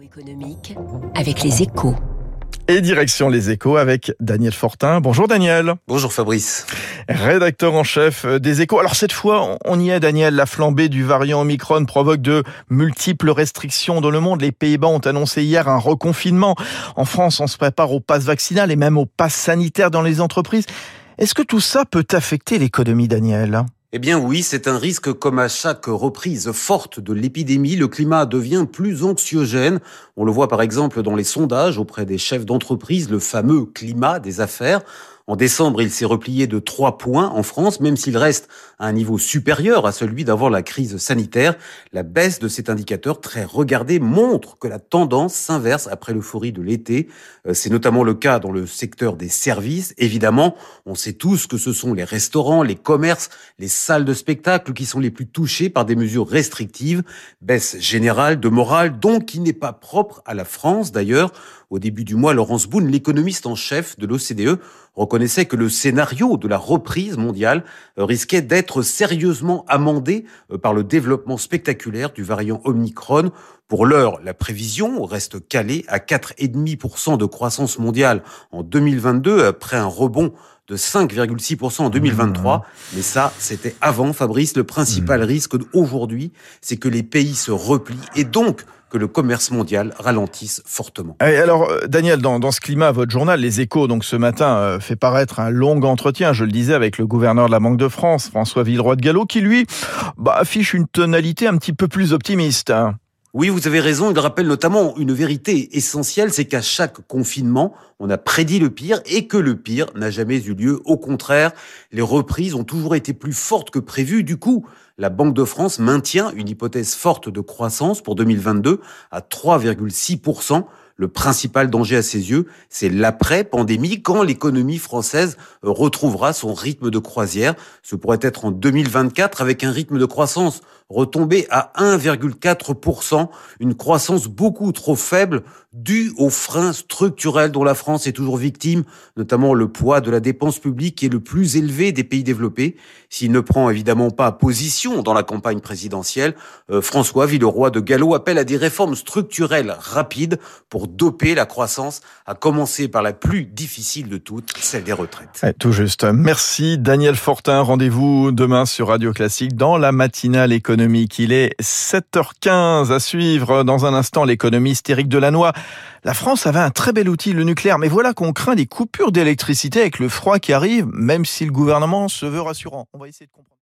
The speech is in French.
Économique avec les échos. Et direction les échos avec Daniel Fortin. Bonjour Daniel. Bonjour Fabrice. Rédacteur en chef des échos. Alors cette fois, on y est Daniel, la flambée du variant Omicron provoque de multiples restrictions dans le monde. Les Pays-Bas ont annoncé hier un reconfinement. En France, on se prépare au pass vaccinal et même au pass sanitaire dans les entreprises. Est-ce que tout ça peut affecter l'économie Daniel? Eh bien oui, c'est un risque comme à chaque reprise forte de l'épidémie, le climat devient plus anxiogène. On le voit par exemple dans les sondages auprès des chefs d'entreprise, le fameux climat des affaires. En décembre, il s'est replié de 3 points en France, même s'il reste à un niveau supérieur à celui d'avant la crise sanitaire. La baisse de cet indicateur très regardé montre que la tendance s'inverse après l'euphorie de l'été. Euh, c'est notamment le cas dans le secteur des services. Évidemment, on sait tous que ce sont les restaurants, les commerces, les salles de spectacle qui sont les plus touchés par des mesures restrictives. Baisse générale de morale, donc qui n'est pas propre à la France d'ailleurs. Au début du mois, Laurence Boone, l'économiste en chef de l'OCDE, reconnaissait que le scénario de la reprise mondiale euh, risquait d'être sérieusement amendé euh, par le développement spectaculaire du variant Omicron. Pour l'heure, la prévision reste calée à 4,5% de croissance mondiale en 2022 après un rebond de 5,6% en 2023. Mmh. Mais ça, c'était avant, Fabrice. Le principal mmh. risque aujourd'hui, c'est que les pays se replient et donc que le commerce mondial ralentisse fortement. Et alors, euh, Daniel, dans, dans, ce climat, votre journal, Les Échos, donc ce matin, euh, fait paraître un long entretien, je le disais, avec le gouverneur de la Banque de France, François Villeroy de Gallo, qui lui bah, affiche une tonalité un petit peu plus optimiste. Hein. Oui, vous avez raison. Il rappelle notamment une vérité essentielle, c'est qu'à chaque confinement, on a prédit le pire et que le pire n'a jamais eu lieu. Au contraire, les reprises ont toujours été plus fortes que prévues. Du coup, la Banque de France maintient une hypothèse forte de croissance pour 2022 à 3,6%. Le principal danger à ses yeux, c'est l'après-pandémie, quand l'économie française retrouvera son rythme de croisière. Ce pourrait être en 2024 avec un rythme de croissance retombé à 1,4%, une croissance beaucoup trop faible due aux freins structurels dont la France est toujours victime, notamment le poids de la dépense publique qui est le plus élevé des pays développés. S'il ne prend évidemment pas position dans la campagne présidentielle, euh, François Villeroy de Gallo appelle à des réformes structurelles rapides pour doper la croissance, à commencer par la plus difficile de toutes, celle des retraites. tout juste. Merci Daniel Fortin. Rendez-vous demain sur Radio Classique dans la matinale économique il est 7h15 à suivre dans un instant l'économiste Éric Delannoy. La France avait un très bel outil, le nucléaire, mais voilà qu'on craint des coupures d'électricité avec le froid qui arrive, même si le gouvernement se veut rassurant. On va essayer de comprendre.